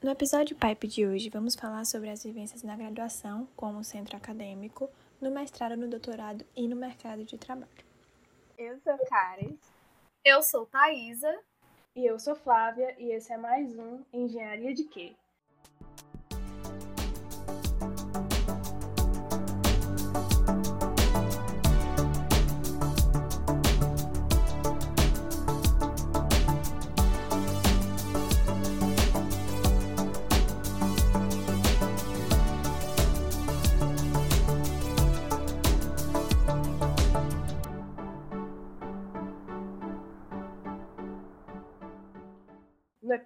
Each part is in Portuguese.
No episódio Pipe de hoje, vamos falar sobre as vivências na graduação, como centro acadêmico, no mestrado, no doutorado e no mercado de trabalho. Eu sou Caris. Eu sou Thaisa. E eu sou Flávia, e esse é mais um Engenharia de Quê?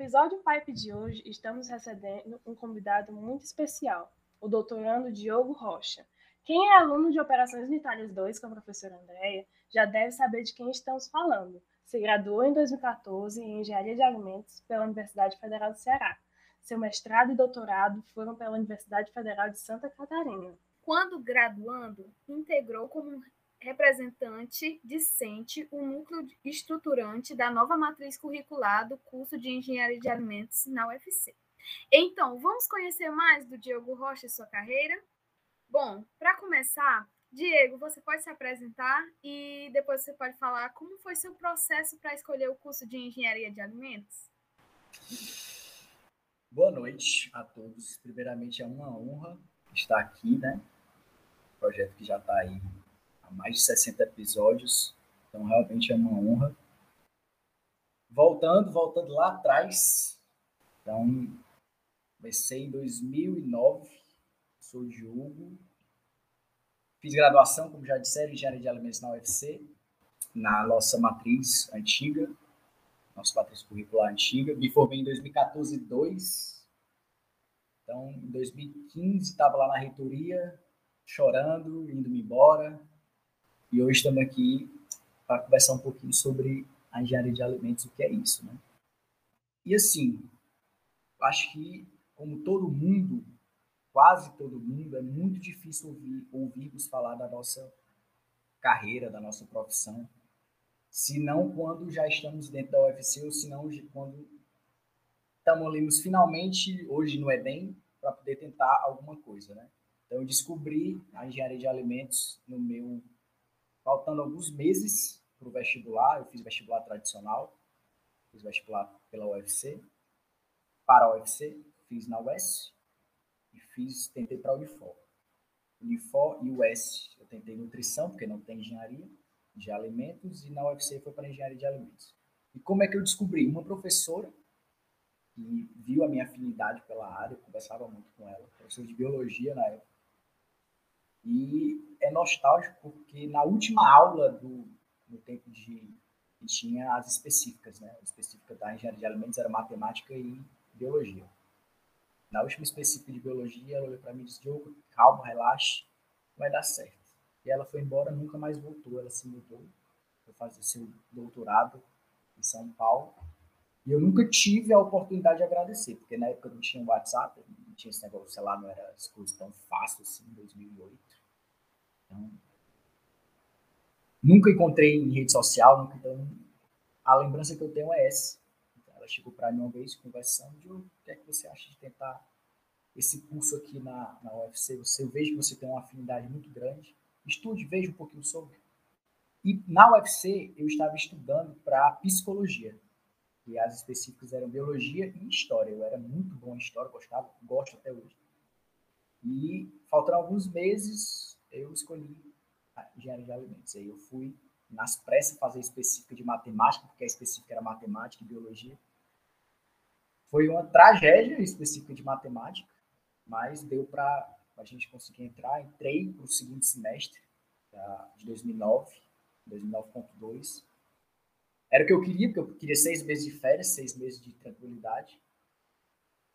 Episódio Pipe de hoje, estamos recebendo um convidado muito especial, o doutorando Diogo Rocha. Quem é aluno de Operações Unitárias 2 com a professora Andréia já deve saber de quem estamos falando. Se graduou em 2014 em Engenharia de Alimentos pela Universidade Federal do Ceará. Seu mestrado e doutorado foram pela Universidade Federal de Santa Catarina. Quando graduando, integrou como representante discente o núcleo estruturante da nova matriz curricular do curso de Engenharia de Alimentos na UFC. Então, vamos conhecer mais do Diego Rocha e sua carreira? Bom, para começar, Diego, você pode se apresentar e depois você pode falar como foi seu processo para escolher o curso de Engenharia de Alimentos? Boa noite a todos. Primeiramente, é uma honra estar aqui, né? projeto que já está aí mais de 60 episódios, então realmente é uma honra. Voltando, voltando lá atrás, então comecei em 2009, sou Diogo, fiz graduação, como já disseram, Engenharia de Alimentos na UFC, na nossa matriz antiga, nossa matriz curricular antiga, me formei em 2014 2, então em 2015 estava lá na reitoria, chorando, indo-me embora, e hoje estamos aqui para conversar um pouquinho sobre a engenharia de alimentos, o que é isso, né? E assim, acho que, como todo mundo, quase todo mundo, é muito difícil ouvir, ouvirmos falar da nossa carreira, da nossa profissão, se não quando já estamos dentro da UFC, ou se não quando estamos ali finalmente, hoje no Enem, para poder tentar alguma coisa, né? Então, eu descobri a engenharia de alimentos no meu faltando alguns meses para o vestibular, eu fiz vestibular tradicional, fiz vestibular pela UFC, para a UFC, fiz na UES e fiz, tentei para a Unifor. Unifor e UES, eu tentei nutrição, porque não tem engenharia de alimentos, e na UFC foi para engenharia de alimentos. E como é que eu descobri? Uma professora que viu a minha afinidade pela área, eu conversava muito com ela, professora de biologia na época, e é nostálgico porque na última aula do no tempo de tinha as específicas, né? A específica da engenharia de alimentos era matemática e biologia. Na última específica de biologia, ela olhou para mim e disse: Diogo, calma, relaxe, vai dar certo. E ela foi embora, nunca mais voltou. Ela se mudou, foi fazer seu doutorado em São Paulo. E eu nunca tive a oportunidade de agradecer, porque na época não tinha WhatsApp, tinha esse negócio, sei lá, não era tão fácil assim, em 2008. Então, nunca encontrei em rede social, nunca, então a lembrança que eu tenho é essa. Ela chegou para mim uma vez conversando, o que é que você acha de tentar esse curso aqui na, na UFC? Você, eu vejo que você tem uma afinidade muito grande. Estude, veja um pouquinho sobre. E na UFC eu estava estudando para psicologia. E as específicas eram biologia e história. Eu era muito bom em história, gostava, gosto até hoje. E faltando alguns meses, eu escolhi engenharia de alimentos. Aí eu fui nas pressas fazer específica de matemática, porque a específica era matemática e biologia. Foi uma tragédia específica de matemática, mas deu para a gente conseguir entrar. Entrei para o segundo semestre de 2009, 2009.2. Era o que eu queria, porque eu queria seis meses de férias, seis meses de tranquilidade.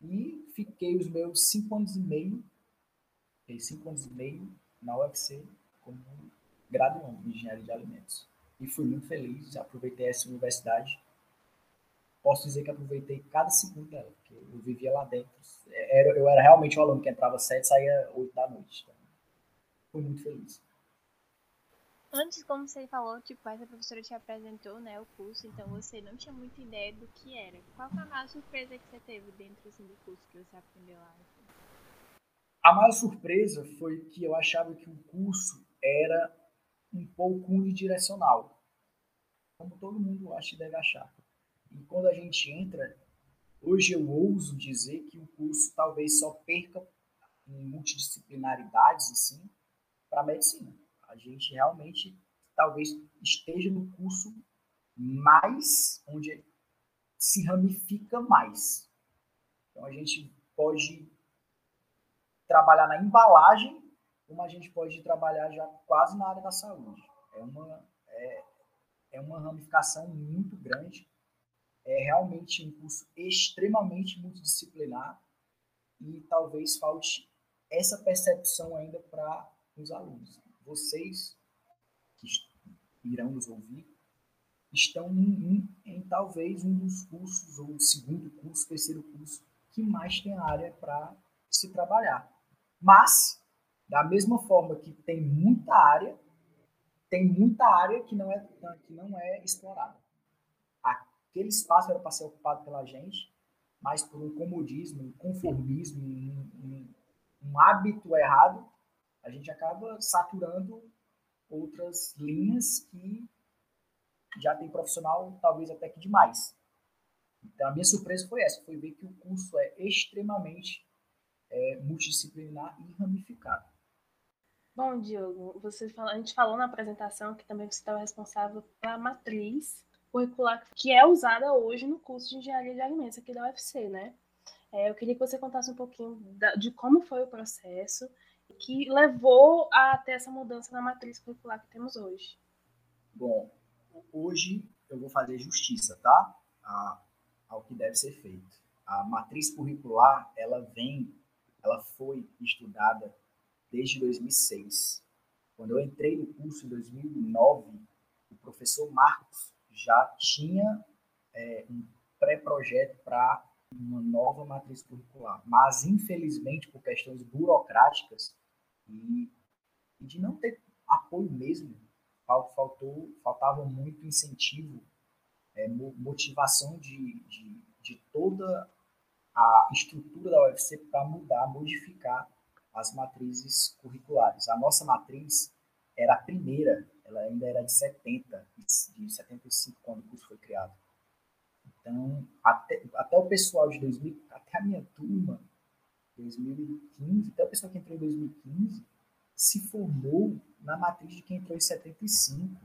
E fiquei os meus cinco anos e meio, fiquei cinco anos e meio na UFC como graduando em engenharia de alimentos. E fui muito feliz, aproveitei essa universidade. Posso dizer que aproveitei cada segundo dela, porque eu vivia lá dentro. Era, eu era realmente um aluno que entrava às sete e saía oito da noite. Então, fui muito feliz. Antes, como você falou, tipo, essa professora te apresentou, né, o curso, então você não tinha muita ideia do que era. Qual foi a maior surpresa que você teve dentro assim, do curso que você aprendeu lá? A maior surpresa foi que eu achava que o curso era um pouco unidirecional, como todo mundo acha e deve achar. E quando a gente entra, hoje eu ouso dizer que o curso talvez só perca em multidisciplinaridades assim para medicina a gente realmente talvez esteja no curso mais onde se ramifica mais. Então a gente pode trabalhar na embalagem, como a gente pode trabalhar já quase na área da saúde. É uma, é, é uma ramificação muito grande. É realmente um curso extremamente multidisciplinar e talvez falte essa percepção ainda para os alunos vocês que irão nos ouvir estão em, em, em talvez um dos cursos, ou segundo curso, terceiro curso, que mais tem área para se trabalhar. Mas, da mesma forma que tem muita área, tem muita área que não é, que não é explorada. Aquele espaço era para ser ocupado pela gente, mas por um comodismo, um conformismo, um, um, um hábito errado, a gente acaba saturando outras linhas que já tem profissional, talvez até que demais. Então, a minha surpresa foi essa, foi ver que o curso é extremamente é, multidisciplinar e ramificado. Bom, Diogo, você fala, a gente falou na apresentação que também você estava responsável pela matriz curricular que é usada hoje no curso de Engenharia de Alimentos aqui da UFC, né? É, eu queria que você contasse um pouquinho da, de como foi o processo que levou a ter essa mudança na matriz curricular que temos hoje? Bom, hoje eu vou fazer justiça, tá? A, ao que deve ser feito. A matriz curricular, ela vem, ela foi estudada desde 2006. Quando eu entrei no curso em 2009, o professor Marcos já tinha é, um pré-projeto para uma nova matriz curricular. Mas, infelizmente, por questões burocráticas, e, e de não ter apoio mesmo. Faltou, faltava muito incentivo, é, motivação de, de, de toda a estrutura da UFC para mudar, modificar as matrizes curriculares. A nossa matriz era a primeira, ela ainda era de 70, de 75 quando o curso foi criado. Então, até, até o pessoal de 2000, até a minha turma, 2015, até o pessoal que entrou em 2015 se formou na matriz de quem entrou em 75.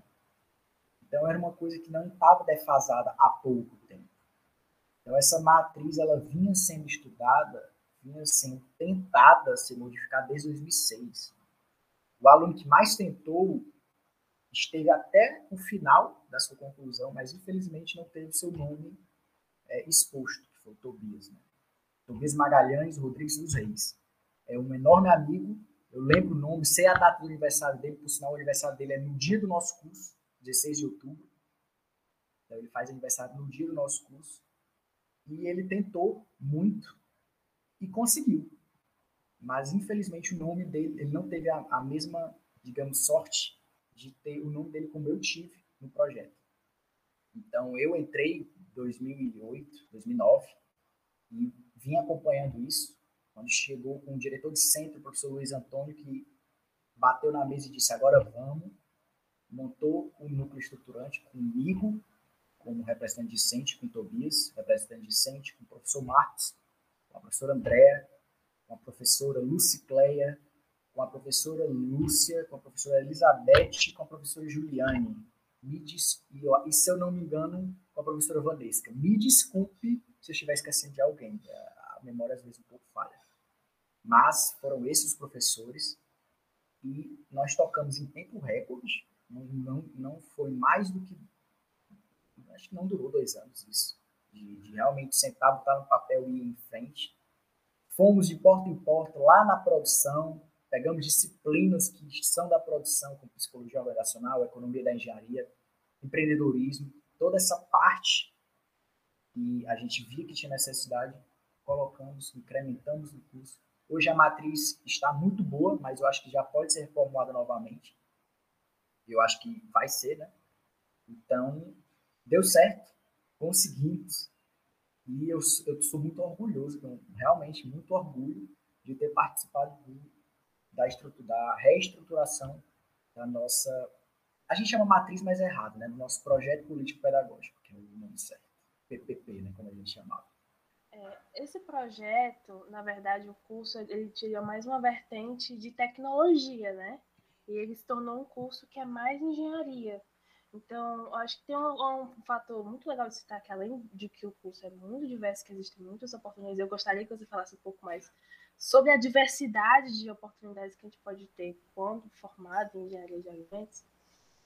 Então era uma coisa que não estava defasada há pouco tempo. Então essa matriz ela vinha sendo estudada, vinha sendo tentada ser modificada desde 2006. O aluno que mais tentou esteve até o final da sua conclusão, mas infelizmente não teve seu nome é, exposto, que foi o Tobias. Né? Tobias Magalhães Rodrigues dos Reis. É um enorme amigo, eu lembro o nome, sei a data do aniversário dele, por sinal o aniversário dele é no dia do nosso curso, 16 de outubro. Então ele faz aniversário no dia do nosso curso. E ele tentou muito e conseguiu. Mas infelizmente o nome dele, ele não teve a, a mesma, digamos, sorte de ter o nome dele como eu tive no projeto. Então eu entrei 2008, 2009 e vim acompanhando isso, quando chegou com o diretor de centro, o professor Luiz Antônio, que bateu na mesa e disse: agora vamos, montou o um núcleo estruturante comigo, como representante discente, com Tobias, representante discente, com o professor Marques, com a professora Andréa, com a professora Lucicleia, com a professora Lúcia, com a professora Elizabeth, com a professora Juliane. Me diz, e, e se eu não me engano, com a professora Vanesca. Me desculpe se eu estiver esquecendo de alguém memória às vezes um pouco falha. Mas foram esses os professores e nós tocamos em tempo recorde, não, não, não foi mais do que, acho que não durou dois anos isso, de, de realmente sentar, botar no papel e ir em frente. Fomos de porta em porta, lá na produção, pegamos disciplinas que são da produção, como psicologia organizacional, economia da engenharia, empreendedorismo, toda essa parte que a gente via que tinha necessidade, colocamos, incrementamos no curso. Hoje a matriz está muito boa, mas eu acho que já pode ser reformulada novamente. eu acho que vai ser, né? Então, deu certo, conseguimos. E eu, eu sou muito orgulhoso, realmente muito orgulho de ter participado do, da, da reestruturação da nossa. A gente chama matriz, mas é errado, né? Do nosso projeto político pedagógico, que é o nome certo. PPP, né? Como a gente chamava. É, esse projeto, na verdade, o curso ele tinha mais uma vertente de tecnologia, né? E ele se tornou um curso que é mais engenharia. Então, eu acho que tem um, um, fator muito legal de citar que além de que o curso é muito diverso, que existem muitas oportunidades, eu gostaria que você falasse um pouco mais sobre a diversidade de oportunidades que a gente pode ter quando formado em engenharia de alimentos,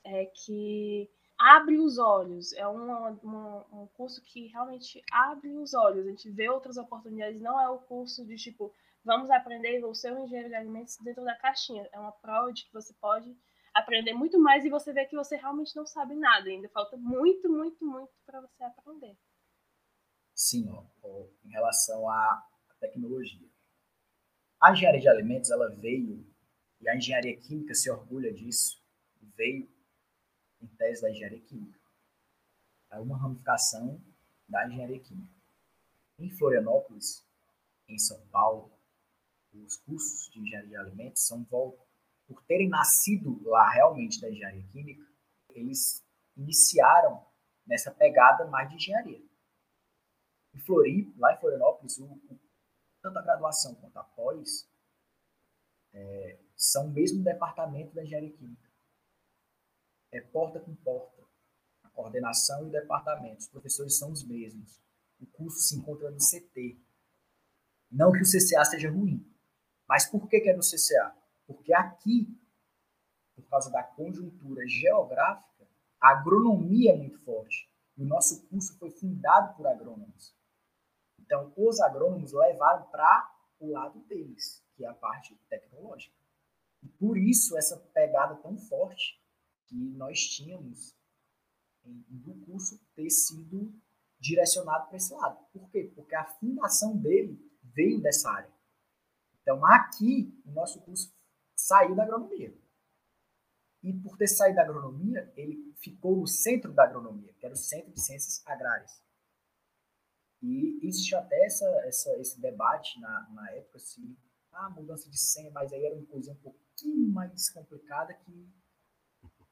é que abre os olhos, é um, um, um curso que realmente abre os olhos, a gente vê outras oportunidades, não é o curso de tipo, vamos aprender o seu engenheiro de alimentos dentro da caixinha, é uma prova de que você pode aprender muito mais e você vê que você realmente não sabe nada, ainda. Falta muito, muito, muito para você aprender. Sim, ó, ó, em relação à tecnologia. A engenharia de alimentos, ela veio, e a engenharia química se orgulha disso, veio tese da engenharia química. É uma ramificação da engenharia química. Em Florianópolis, em São Paulo, os cursos de engenharia de alimentos são por terem nascido lá realmente da engenharia química, eles iniciaram nessa pegada mais de engenharia. Em Floripa, lá em Florianópolis, o, o tanto a graduação quanto a pós, é, são o mesmo departamento da engenharia química. É porta com porta. A coordenação e o departamento. Os professores são os mesmos. O curso se encontra no CT. Não que o CCA seja ruim. Mas por que, que é no CCA? Porque aqui, por causa da conjuntura geográfica, a agronomia é muito forte. E o nosso curso foi fundado por agrônomos. Então, os agrônomos levaram para o lado deles, que é a parte tecnológica. E por isso essa pegada tão forte que nós tínhamos do curso ter sido direcionado para esse lado. Por quê? Porque a fundação dele veio dessa área. Então, aqui, o nosso curso saiu da agronomia. E por ter saído da agronomia, ele ficou no centro da agronomia, que era o Centro de Ciências Agrárias. E existiu até essa, essa, esse debate na, na época se a mudança de senha, mas aí era uma coisa um pouquinho mais complicada que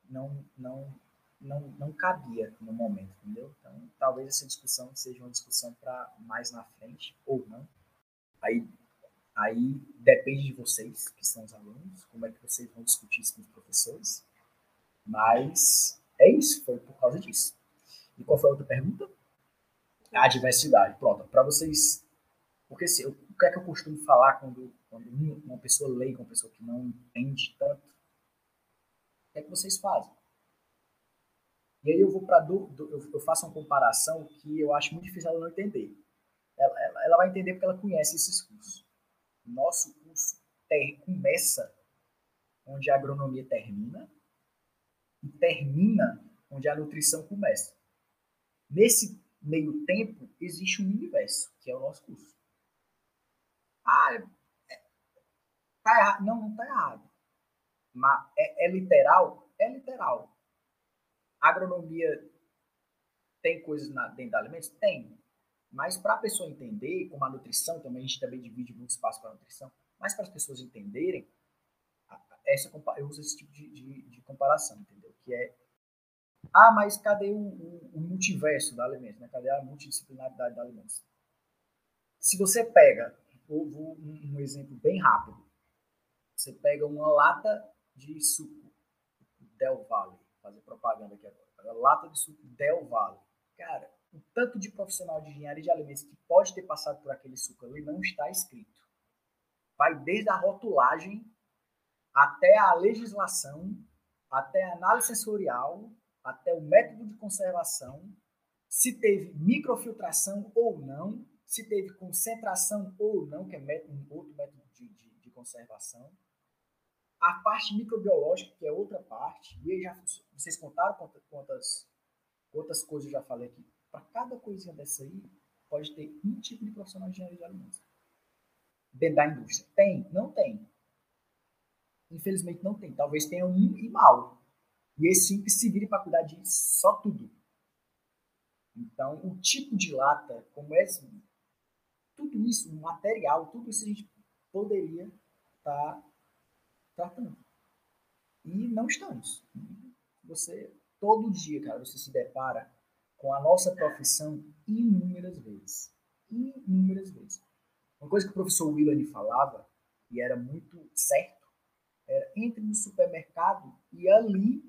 não, não, não, não cabia no momento, entendeu? Então, talvez essa discussão seja uma discussão para mais na frente, ou não. Aí, aí depende de vocês, que são os alunos, como é que vocês vão discutir isso com os professores. Mas é isso, foi por causa disso. E qual foi a outra pergunta? a diversidade. Pronto, para vocês. Porque assim, o que é que eu costumo falar quando, quando uma pessoa lê, uma pessoa que não entende tanto? Que é que vocês fazem? E aí eu vou para eu faço uma comparação que eu acho muito difícil ela não entender. Ela, ela, ela vai entender porque ela conhece esses cursos. Nosso curso ter, começa onde a agronomia termina e termina onde a nutrição começa. Nesse meio tempo, existe um universo, que é o nosso curso. Ah, é, tá errado. Não, não está errado. Mas é, é, literal? É literal. Agronomia tem coisas na, dentro da alimentos? Tem. Mas para a pessoa entender, como a nutrição também, a gente também divide muito espaço para a nutrição, mas para as pessoas entenderem, essa, eu uso esse tipo de, de, de comparação, entendeu? Que é ah, mas cadê o, o, o multiverso da alimentos? Né? Cadê a multidisciplinaridade da alimentos? Se você pega, vou, um, um exemplo bem rápido. Você pega uma lata de suco Del Valle, fazer propaganda aqui agora. Lata de suco Del Valle. Cara, o tanto de profissional de engenharia de alimentos que pode ter passado por aquele suco ali não está escrito. Vai desde a rotulagem até a legislação, até a análise sensorial, até o método de conservação, se teve microfiltração ou não, se teve concentração ou não, que é um outro método de, de, de, conservação, a parte microbiológica, que é outra parte, e aí já vocês contaram quantas, quantas, coisas eu já falei aqui. Para cada coisinha dessa aí, pode ter um tipo de profissional de engenharia de alimentos. Dentro da indústria. Tem? Não tem. Infelizmente não tem. Talvez tenha um e mal e esse um que se vire para cuidar de só tudo. Então, o tipo de lata, como é tudo isso, o material, tudo isso a gente poderia estar tá tratando. E não estamos. Você, todo dia, cara, você se depara com a nossa profissão inúmeras vezes. Inúmeras vezes. Uma coisa que o professor Willan falava, e era muito certo, era entre no supermercado e ali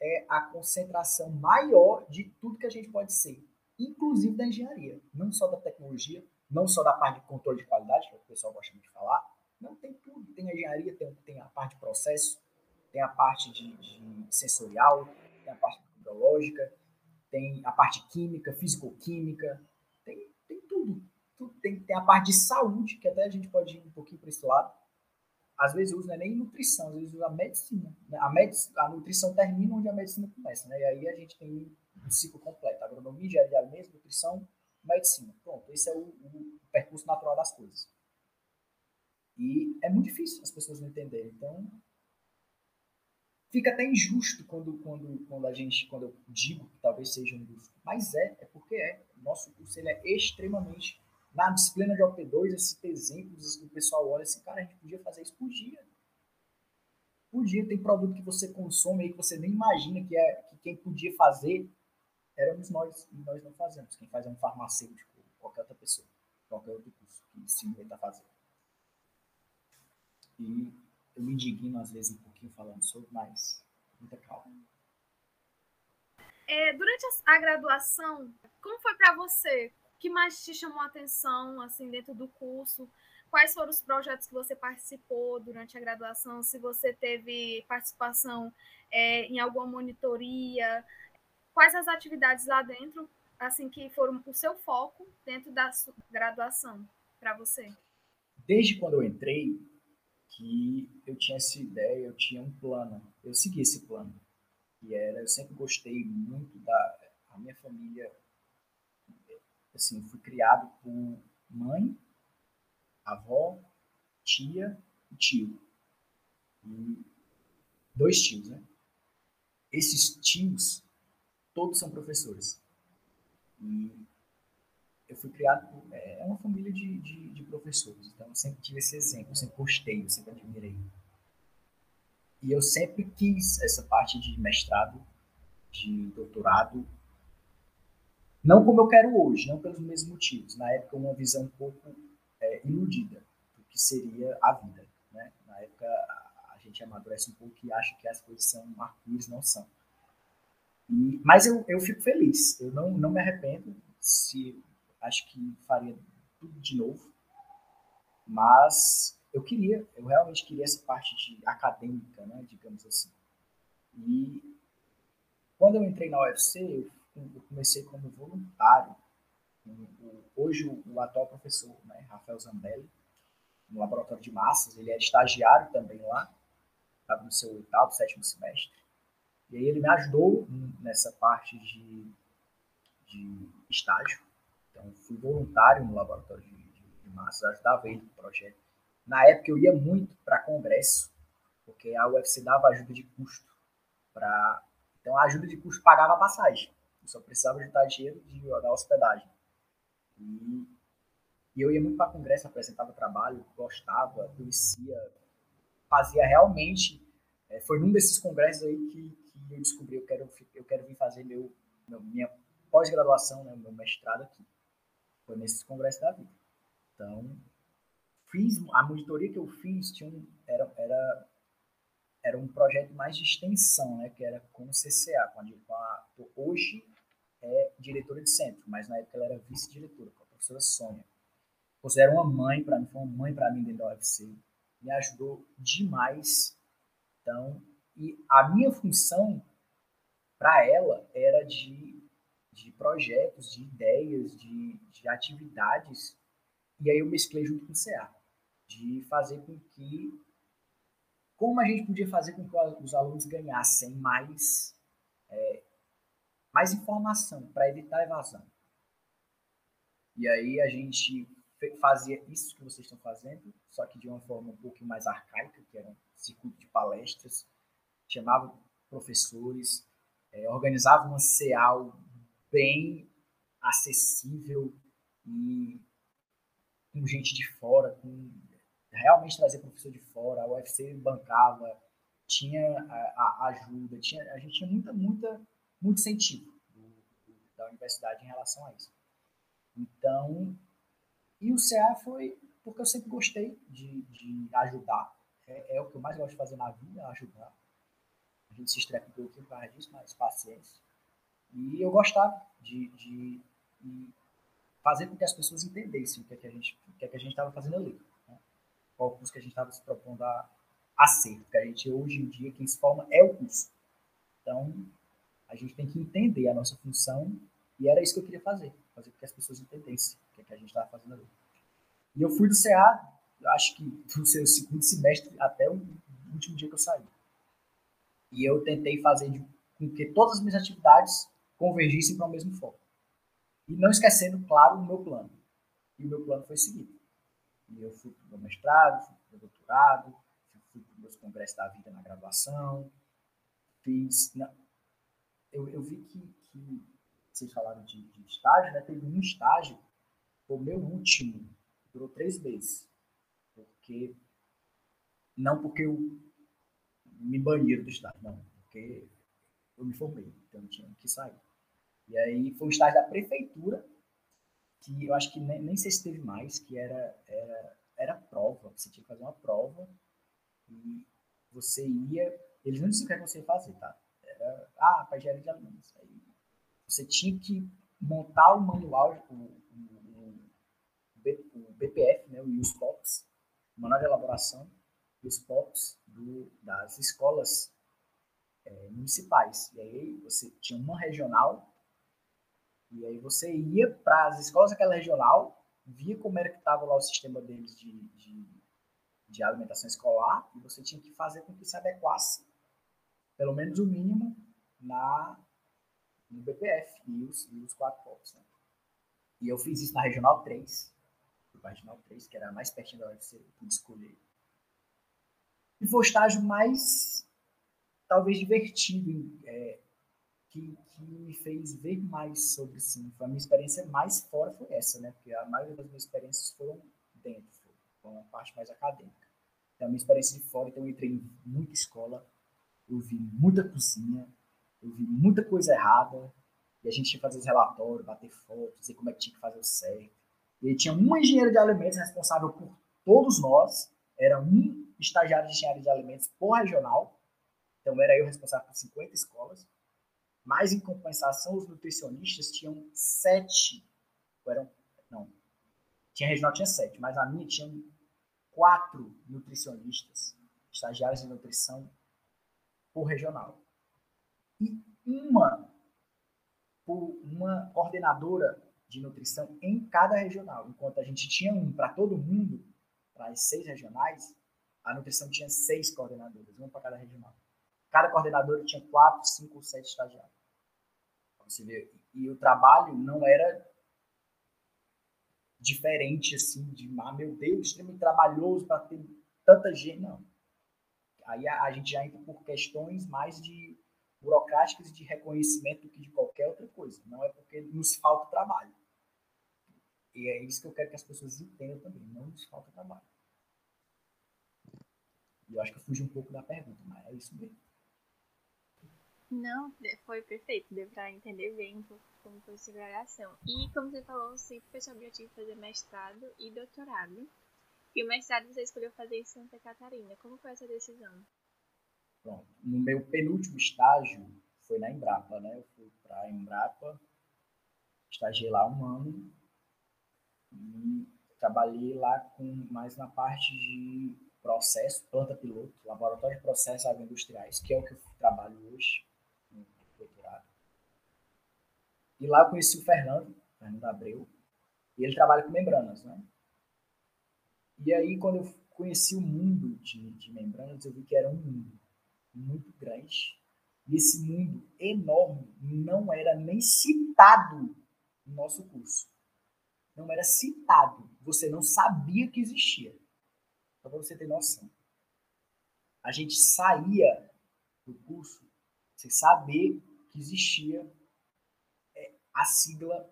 é a concentração maior de tudo que a gente pode ser, inclusive da engenharia, não só da tecnologia, não só da parte de controle de qualidade, que é o pessoal gosta muito de falar, não tem tudo, tem engenharia, tem, tem a parte de processo, tem a parte de, de sensorial, tem a parte biológica, tem a parte química, físico-química, tem, tem tudo. tudo. Tem, tem a parte de saúde, que até a gente pode ir um pouquinho para esse lado. Às vezes usa não é nem nutrição, às vezes usa a medicina. Né? A, medic, a nutrição termina onde a medicina começa, né? E aí a gente tem um ciclo completo. Agronomia, engenharia alimentos, nutrição, medicina. Pronto, esse é o, o percurso natural das coisas. E é muito difícil as pessoas não entenderem. Então, fica até injusto quando, quando, quando a gente, quando eu digo que talvez seja injusto. Mas é, é porque é. O nosso curso ele é extremamente. Na disciplina de OP2, eu citei exemplos o pessoal olha assim, cara, a gente podia fazer isso por dia. Por dia tem produto que você consome aí que você nem imagina que, é, que quem podia fazer éramos nós, e nós não fazemos. Quem faz é um farmacêutico, qualquer outra pessoa, qualquer outro curso que se inventa fazer. E eu me indigno às vezes um pouquinho falando sobre, mas muita calma. É, durante a, graduação, como foi para você? O que mais te chamou a atenção assim dentro do curso? Quais foram os projetos que você participou durante a graduação? Se você teve participação é, em alguma monitoria? Quais as atividades lá dentro, assim, que foram o seu foco dentro da graduação para você? Desde quando eu entrei, que eu tinha essa ideia, eu tinha um plano, eu segui esse plano. E era, eu sempre gostei muito da a minha família, assim, fui criado por mãe, avó, tia e tio. E dois tios, né? Esses tios, todos são professores. E eu fui criado por, é, é uma família de, de, de, professores, então eu sempre tive esse exemplo, eu sempre gostei, eu sempre admirei. E eu sempre quis essa parte de mestrado, de doutorado, não como eu quero hoje, não pelos mesmos motivos. Na época, uma visão um pouco é, iludida do que seria a vida. Né? Na época, a gente amadurece um pouco e acha que as coisas são arco-íris, não são. E, mas eu, eu fico feliz, eu não, não me arrependo se acho que faria tudo de novo. Mas eu queria, eu realmente queria essa parte de acadêmica, né, digamos assim. E quando eu entrei na UFC, eu, comecei como voluntário. Hoje o, atual professor, né, Rafael Zambelli, no laboratório de massas, ele era estagiário também lá, estava no seu oitavo, sétimo semestre. E aí ele me ajudou nessa parte de, de estágio. Então, fui voluntário no laboratório de, de, massas, ajudava ele no projeto. Na época, eu ia muito para congresso, porque a UFC dava ajuda de custo. Pra... Então, a ajuda de custo pagava a passagem. Eu só precisava juntar dinheiro de, da hospedagem. E, e eu ia muito para congresso, apresentava trabalho, gostava, conhecia, fazia realmente. É, foi num desses congressos aí que, que eu descobri eu quero eu quero vir fazer meu, meu minha pós-graduação, né, meu mestrado aqui. Foi nesses congressos da vida. Então, fiz a monitoria que eu fiz tinha um, era, era, era um projeto mais de extensão, né, que era com o CCA, com a, hoje é diretora de centro, mas na época ela era vice-diretora, com a professora Sônia. Considero uma mãe para mim, foi uma mãe para mim dentro da UFC, me ajudou demais. Então, e a minha função para ela era de de projetos, de ideias, de, de atividades, e aí eu mesclei junto com o CA, de fazer com que, como a gente podia fazer com que os alunos ganhassem mais, é, mais informação para evitar evasão. E aí a gente fazia isso que vocês estão fazendo, só que de uma forma um pouco mais arcaica, que era um circuito de palestras, chamava professores, é, organizava uma CEAL bem acessível e com gente de fora, com realmente trazer professor de fora, a UFC bancava, tinha a, a ajuda, tinha, a gente tinha muita, muita, muito incentivo do, do, da universidade em relação a isso. Então, e o CA foi porque eu sempre gostei de, de ajudar. É, é, o que eu mais gosto de fazer na vida, ajudar. A gente se estrepa um pouquinho por causa disso, mas paciência. E eu gostava de, de, fazer com que as pessoas entendessem o que, é que a gente o que, é que a gente estava fazendo ali. Né? Qual o curso que a gente estava se propondo a, a ser. Porque a gente, hoje em dia, quem se forma é o curso. Então, a gente tem que entender a nossa função e era isso que eu queria fazer. Fazer com que as pessoas entendessem o que, é que a gente estava fazendo ali. E eu fui do CA, acho que do seu segundo semestre até o último dia que eu saí. E eu tentei fazer de, com que todas as minhas atividades convergissem para o mesmo foco. E não esquecendo, claro, o meu plano. E o meu plano foi seguido. E eu fui para o meu mestrado, fui para o meu doutorado, fui para os meus congressos da vida na graduação, fiz. Não, eu, eu vi que, que vocês falaram de, de estágio, né? Teve um estágio, o meu último, durou três meses. Porque. Não porque eu me baniram do estágio, não. Porque eu me formei, então eu tinha que sair. E aí foi um estágio da prefeitura, que eu acho que nem, nem sei se teve mais, que era, era, era prova. Você tinha que fazer uma prova e você ia. Eles não diziam o que você ia fazer, tá? Era, ah, para engenharia de alunos. Aí você tinha que montar o manual, o, o, o BPF, né, o USPOPs, o manual de elaboração dos POPs das escolas é, municipais. E aí você tinha uma regional, e aí você ia para as escolas daquela regional, via como era que estava lá o sistema deles de, de, de, alimentação escolar, e você tinha que fazer com que se adequasse, pelo menos o mínimo, na, no BPF e os, e os quatro POPs. Né? E eu fiz isso na Regional 3, a Regional 3, que era mais pertinho da UFC, eu pude escolher. E foi o estágio mais, talvez, divertido, é, que, que me fez ver mais sobre sim. A minha experiência mais fora foi essa, né? Porque a maioria das minhas experiências foram dentro, foi uma parte mais acadêmica. Então, a minha experiência de fora, então eu entrei em muita escola, eu vi muita cozinha, eu vi muita coisa errada, e a gente tinha que fazer os relatórios, bater fotos, dizer como é que tinha que fazer o certo. E aí tinha uma engenheira de alimentos responsável por todos nós, era um estagiário de engenharia de alimentos por regional, então era eu responsável por 50 escolas, mas, em compensação, os nutricionistas tinham sete. Eram, não. Tinha regional, tinha sete, mas a minha tinha quatro nutricionistas, estagiários de nutrição por regional. E uma por uma coordenadora de nutrição em cada regional. Enquanto a gente tinha um para todo mundo, para as seis regionais, a nutrição tinha seis coordenadoras, uma para cada regional. Cada coordenadora tinha quatro, cinco ou sete estagiários. Você vê, e o trabalho não era diferente assim, de, ah, meu Deus, extremamente trabalhoso para ter tanta gente. Não. Aí a, a, gente já entra por questões mais de burocráticas de reconhecimento do que de qualquer outra coisa. Não é porque nos falta trabalho. E é isso que eu quero que as pessoas entendam também. Não nos falta trabalho. E eu acho que eu fugi um pouco da pergunta, mas é isso mesmo. Não, foi perfeito. Deu pra entender bem como foi a graduação. E como você falou, sempre foi seu objetivo fazer mestrado e doutorado. E o mestrado você escolheu fazer em Santa Catarina. Como foi essa decisão? Pronto. No meu penúltimo estágio foi na Embrapa, né? Eu fui para a Embrapa, estagiei lá um ano e trabalhei lá com mais na parte de processo, planta piloto, laboratório de processos agroindustriais, que é o que eu trabalho hoje. E lá eu conheci o Fernando, Fernando Abreu, e ele trabalha com membranas, né? E aí, quando eu conheci o mundo de, de membranas, eu vi que era um mundo muito grande. E esse mundo enorme não era nem citado no nosso curso. Não era citado. Você não sabia que existia. Só para você ter noção. A gente saía do curso Você saber que existia a sigla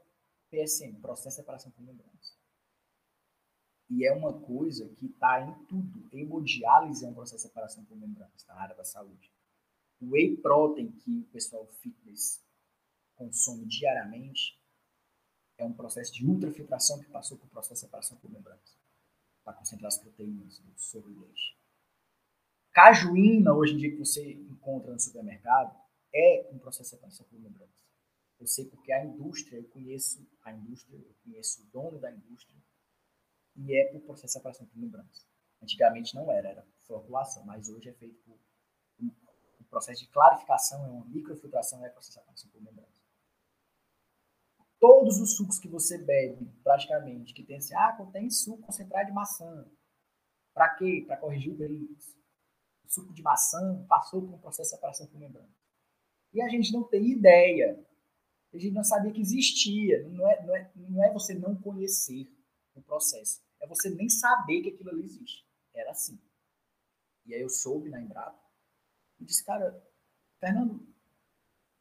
PSM, Processo de Separação por Membrança. E é uma coisa que está em tudo. Hemodiálise é um processo de separação por membrança na área da saúde. O whey protein que o pessoal fitness consome diariamente é um processo de ultrafiltração que passou por processo de separação por membrança para concentrar as proteínas do soro e leite. Cajuína, hoje em dia, que você encontra no supermercado, é um processo de separação por membrança. Eu sei porque a indústria, eu conheço a indústria, eu conheço o dono da indústria, e é por processo de separação por membrança. Antigamente não era, era floculação, mas hoje é feito por um processo de clarificação, é uma microfiltração, é processo de separação por membrança. Todos os sucos que você bebe, praticamente, que tem assim, ah, contém suco concentrado de maçã. Para quê? Para corrigir o brilhos. O suco de maçã passou por um processo de separação por membrança. E a gente não tem ideia. A gente não sabia que existia. Não é, não é, não é você não conhecer o processo é você nem saber que aquilo ali existe. Era assim. E aí eu soube na Embrapa e disse, cara, Fernando,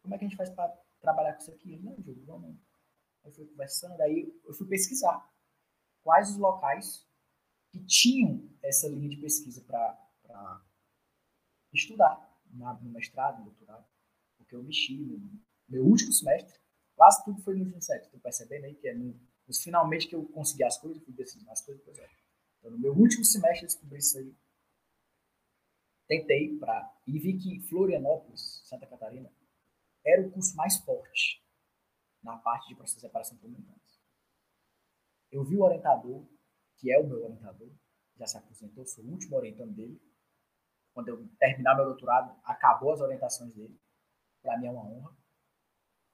como é que a gente faz para trabalhar com isso aqui? Ele, não, Diogo, vamos. Eu fui conversando, aí eu fui pesquisar quais os locais que tinham essa linha de pesquisa para estudar no mestrado, no doutorado, porque eu mexi no meu último semestre, quase tudo foi no 27, estou percebendo aí que é no mas finalmente que eu consegui as coisas, fui decidir as coisas, pois é. Então, no meu último semestre, eu descobri isso aí. Tentei para. E vi que Florianópolis, Santa Catarina, era o curso mais forte na parte de processo de separação por membrança. Eu vi o orientador, que é o meu orientador, já se aposentou, sou o último orientando dele. Quando eu terminar meu doutorado, acabou as orientações dele. Para mim é uma honra.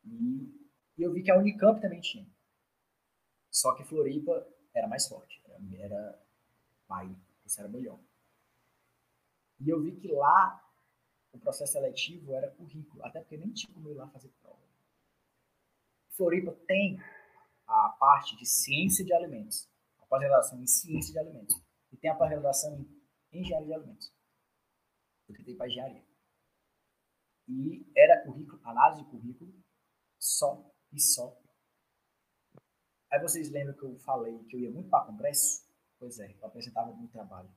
E, e eu vi que a Unicamp também tinha. Só que Floripa era mais forte, era, era pai, isso era melhor. E eu vi que lá o processo seletivo era currículo, até porque nem tinha como ir lá fazer prova. Floripa tem a parte de ciência de alimentos, a pós-graduação em ciência de alimentos, e tem a pós-graduação em engenharia de alimentos. Eu tentei para engenharia. E era currículo, análise de currículo, só e só Aí vocês lembram que eu falei que eu ia muito para congresso? Pois é, eu apresentava muito trabalho.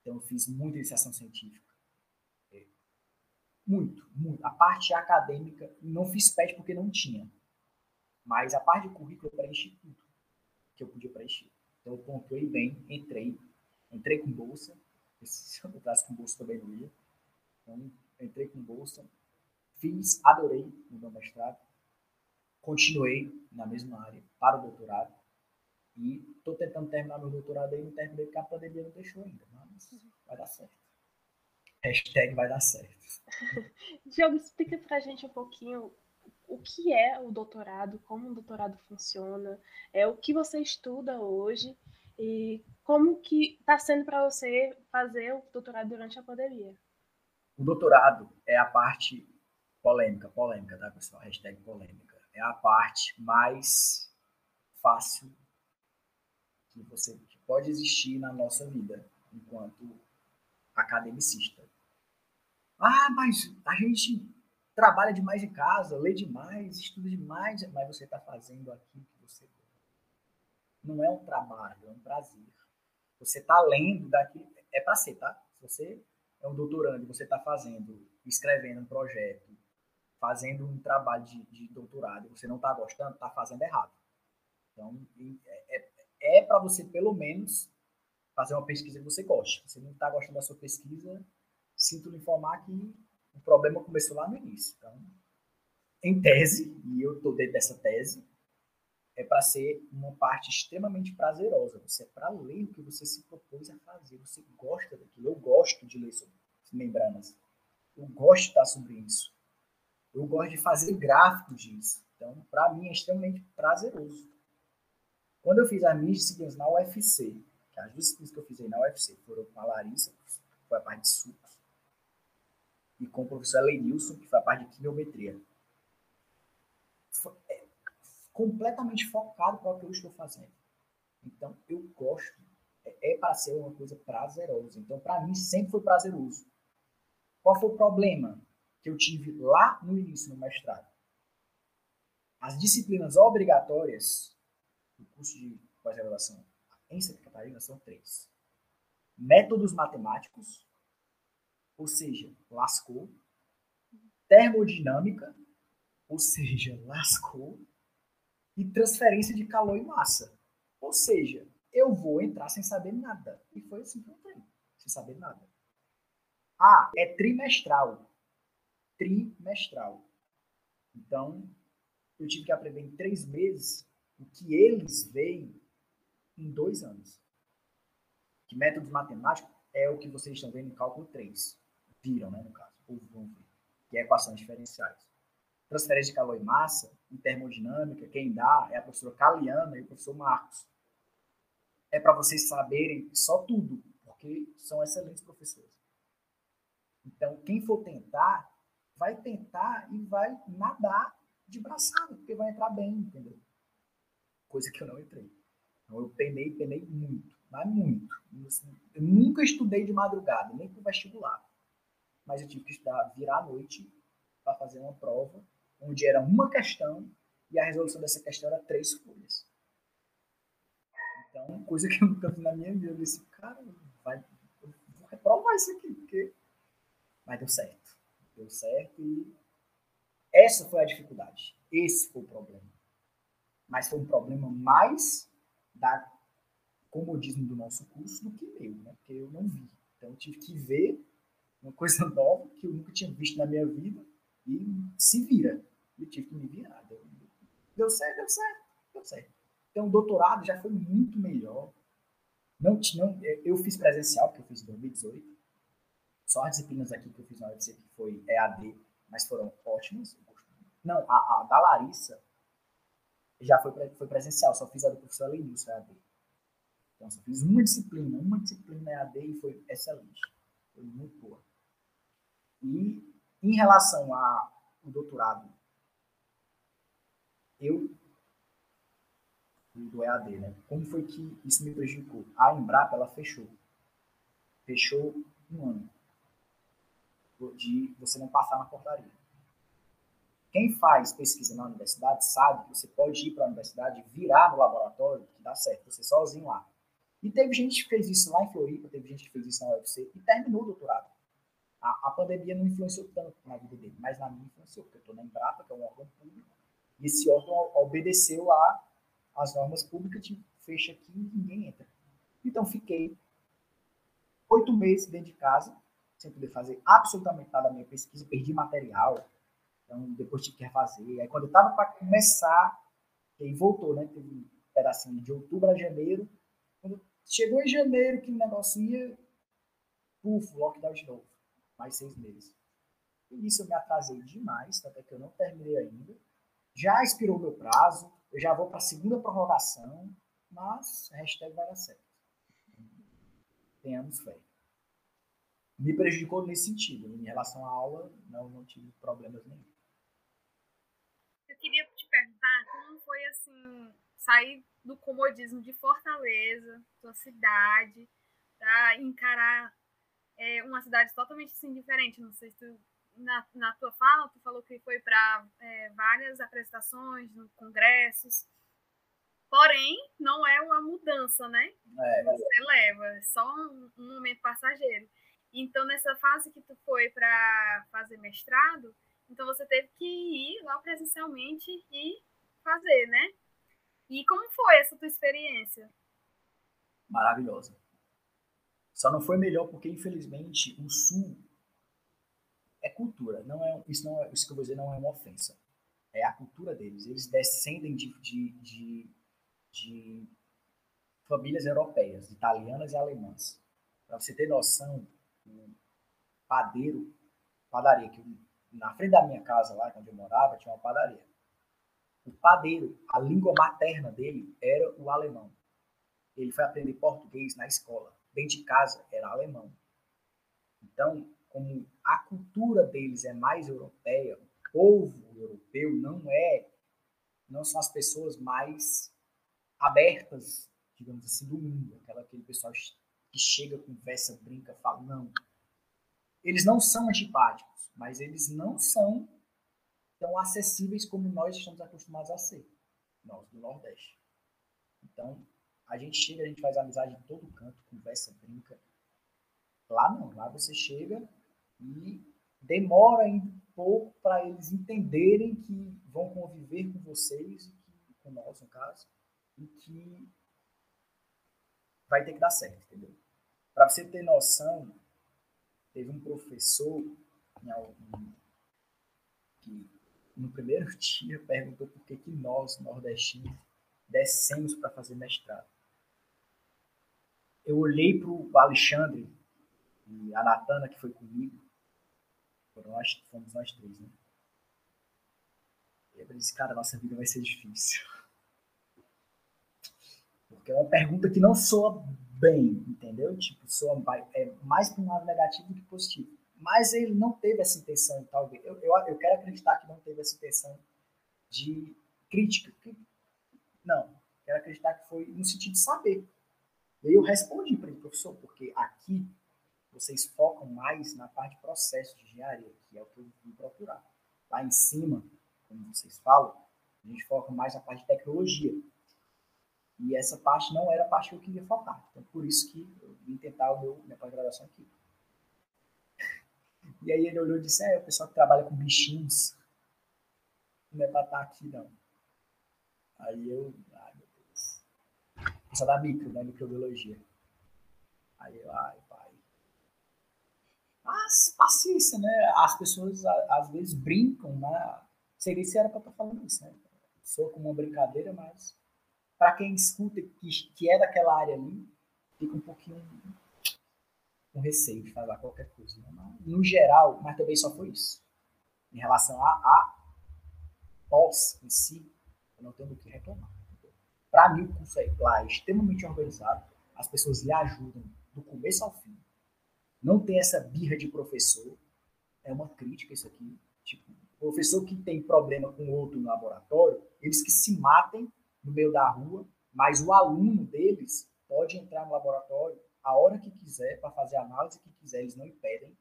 Então eu fiz muita iniciação científica. É, muito, muito. A parte acadêmica, não fiz PET porque não tinha. Mas a parte de currículo eu preenchi tudo que eu podia preencher. Então eu pontuei bem, entrei. Entrei com bolsa. Se eu entrasse com bolsa também não ia. Então entrei com bolsa. Fiz, adorei no meu mestrado continuei na mesma área para o doutorado e estou tentando terminar meu doutorado aí, não terminei porque a pandemia não deixou ainda, mas vai dar certo. Hashtag vai dar certo. Diogo, explica para a gente um pouquinho o que é o doutorado, como o doutorado funciona, é o que você estuda hoje e como que está sendo para você fazer o doutorado durante a pandemia. O doutorado é a parte polêmica, polêmica, tá, pessoal? Hashtag polêmica é a parte mais fácil que você que pode existir na nossa vida enquanto academicista. Ah, mas a gente trabalha demais em casa, lê demais, estuda demais, mas você está fazendo aquilo que você. Não é um trabalho, é um prazer. Você está lendo daquilo. É para ser, tá? Se você é um doutorando você está fazendo, escrevendo um projeto, fazendo um trabalho de, de doutorado e você não está gostando, está fazendo errado. Então, é, é, é para você, pelo menos, fazer uma pesquisa que você goste. Se você não está gostando da sua pesquisa, sinto lhe informar que o problema começou lá no início. Então, em tese, e eu estou dentro dessa tese, é para ser uma parte extremamente prazerosa. Você é para ler o que você se propôs a fazer. Você gosta daquilo. Eu gosto de ler sobre membranas. Eu gosto de estar sobre isso. Eu gosto de fazer gráficos disso. Então, para mim, é extremamente prazeroso. Quando eu fiz as minhas disciplinas na UFC, que as disciplinas que eu fiz aí na UFC foram com a Larissa, que foi a parte de sucos, e com o professor Elenilson, que foi a parte de quimiometria. Foi, é, completamente focado para o que eu estou fazendo. Então, eu gosto. É, é para ser uma coisa prazerosa. Então, para mim, sempre foi prazeroso. Qual foi o problema? Que eu tive lá no início do mestrado. As disciplinas obrigatórias do curso de pós-graduação em Santa Catarina são três. Métodos matemáticos, ou seja, lascou. Termodinâmica, ou seja, lascou. E transferência de calor e massa. Ou seja, eu vou entrar sem saber nada. E foi assim que eu entrei, sem saber nada. Ah, é trimestral. Trimestral. Então, eu tive que aprender em três meses o que eles veem em dois anos. Que método matemático é o que vocês estão vendo em cálculo 3. Viram, né, no caso. Ou vão ver. Que é equações diferenciais. Transferência de calor e massa, e termodinâmica, quem dá é a professora Caliana e o professor Marcos é para vocês saberem só tudo, porque são excelentes professores. Então, quem for tentar, vai tentar e vai nadar de braçada, porque vai entrar bem, entendeu? Coisa que eu não entrei. Então, eu penei, penei muito, mas muito. Eu nunca estudei de madrugada, nem para vestibular. Mas eu tive que estudar, virar à noite para fazer uma prova, onde era uma questão e a resolução dessa questão era três folhas. Então, coisa que eu nunca vi na minha vida. Eu disse, cara, vai, eu vou reprovar isso aqui, porque. Mas deu certo. Deu certo e. Essa foi a dificuldade. Esse foi o problema. Mas foi um problema mais da comodismo do nosso curso do que meu, né? Porque eu não vi. Então eu tive que ver uma coisa nova que eu nunca tinha visto na minha vida e se vira. Eu tive que me virar. Deu, certo, deu certo, deu certo. Então, o doutorado já foi muito melhor. Não, não, eu fiz presencial, porque eu fiz em 2018. Só as disciplinas aqui que eu fiz na UFC, que foi EAD, mas foram ótimas. Não, a, a da Larissa já foi, foi presencial, só fiz a do professor Lenilson, EAD. Então, só fiz uma disciplina, uma disciplina EAD e foi excelente. Foi muito boa. E em relação ao doutorado, eu do EAD, né? Como foi que isso me prejudicou? A Embrapa, ela fechou. Fechou um ano de você não passar na portaria. Quem faz pesquisa na universidade sabe que você pode ir para a universidade, virar no laboratório, que dá certo, você sozinho lá. E teve gente que fez isso lá em Floripa, teve gente que fez isso na UFC e terminou o doutorado. A, a pandemia não influenciou tanto na vida dele, mas na minha influenciou, porque eu estou na Embrapa, que é um órgão público, e esse órgão obedeceu a as normas públicas te fecha aqui e ninguém entra. Então fiquei oito meses dentro de casa, sem poder fazer absolutamente nada da minha pesquisa, perdi material, então depois tive que refazer. Aí quando eu estava para começar, aí voltou, né? Teve um pedacinho de outubro a janeiro. Quando chegou em janeiro, que o negócio ia, puf, lockdown de novo. Mais seis meses. E isso eu me atrasei demais, até que eu não terminei ainda. Já expirou meu prazo, eu já vou para a segunda prorrogação, mas hashtag vai dar certo. Tenhamos fé. Me prejudicou nesse sentido. Em relação à aula, não, não tive problemas nenhum. Eu queria te perguntar como foi assim sair do comodismo de Fortaleza, sua cidade, para encarar é, uma cidade totalmente assim, diferente. Não sei se tu na, na tua fala, tu falou que foi para é, várias apresentações, congressos. Porém, não é uma mudança, né? É. Você leva, é só um, um, momento passageiro. Então, nessa fase que tu foi para fazer mestrado, então você teve que ir lá presencialmente e fazer, né? E como foi essa tua experiência? Maravilhosa. Só não foi melhor porque, infelizmente, o Sul é cultura. Não é, isso, não é, isso que eu vou dizer não é uma ofensa. É a cultura deles. Eles descendem de, de, de, de famílias europeias, italianas e alemãs. Para você ter noção, o padeiro, padaria, que na frente da minha casa, lá onde eu morava, tinha uma padaria. O padeiro, a língua materna dele era o alemão. Ele foi aprender português na escola. Dentro de casa era alemão. Então, como a cultura deles é mais europeia, o povo europeu não é, não são as pessoas mais abertas, digamos assim, do mundo. Aquela, aquele pessoal que chega, conversa, brinca, fala, não. Eles não são antipáticos, mas eles não são tão acessíveis como nós estamos acostumados a ser, nós do Nordeste. Então, a gente chega, a gente faz amizade em todo canto, conversa, brinca. Lá não, lá você chega e demora um pouco para eles entenderem que vão conviver com vocês, com nós, no caso, e que vai ter que dar certo, entendeu? Para você ter noção, teve um professor que no primeiro dia perguntou por que, que nós, nordestinos, descemos para fazer mestrado. Eu olhei para o Alexandre e a Natana, que foi comigo, foram nós, fomos nós três, né? Eu disse, cara, nossa vida vai ser difícil. Porque é uma pergunta que não soa bem, entendeu? Tipo, soa é mais para um lado negativo do que positivo. Mas ele não teve essa intenção, talvez. Eu, eu, eu quero acreditar que não teve essa intenção de crítica. Não, quero acreditar que foi no sentido de saber. E aí eu respondi para ele, professor, porque aqui vocês focam mais na parte de processo de engenharia, que é o que eu vim procurar. Lá em cima, como vocês falam, a gente foca mais na parte de tecnologia. E essa parte não era a parte que eu queria focar. Então, por isso que eu vim tentar o meu, minha pós-graduação aqui. E aí ele olhou e disse, é, o pessoal que trabalha com bichinhos não é para estar aqui, não. Aí eu, ai meu Deus. Pessoal da micro, né, microbiologia. Aí eu, ai pai. Mas paciência, né? As pessoas às vezes brincam, né? Seria se era para estar falando isso, né? Sou como uma brincadeira, mas para quem escuta que, que é daquela área ali, fica um pouquinho com receio de falar qualquer coisa. Né? No geral, mas também só foi isso. Em relação a, a pós em si, eu não tenho do que reclamar. Para mim, o curso lá é extremamente organizado, as pessoas lhe ajudam do começo ao fim. Não tem essa birra de professor. É uma crítica isso aqui. Tipo, professor que tem problema com outro no laboratório, eles que se matem no meio da rua, mas o aluno deles pode entrar no laboratório a hora que quiser, para fazer a análise que quiser, eles não impedem.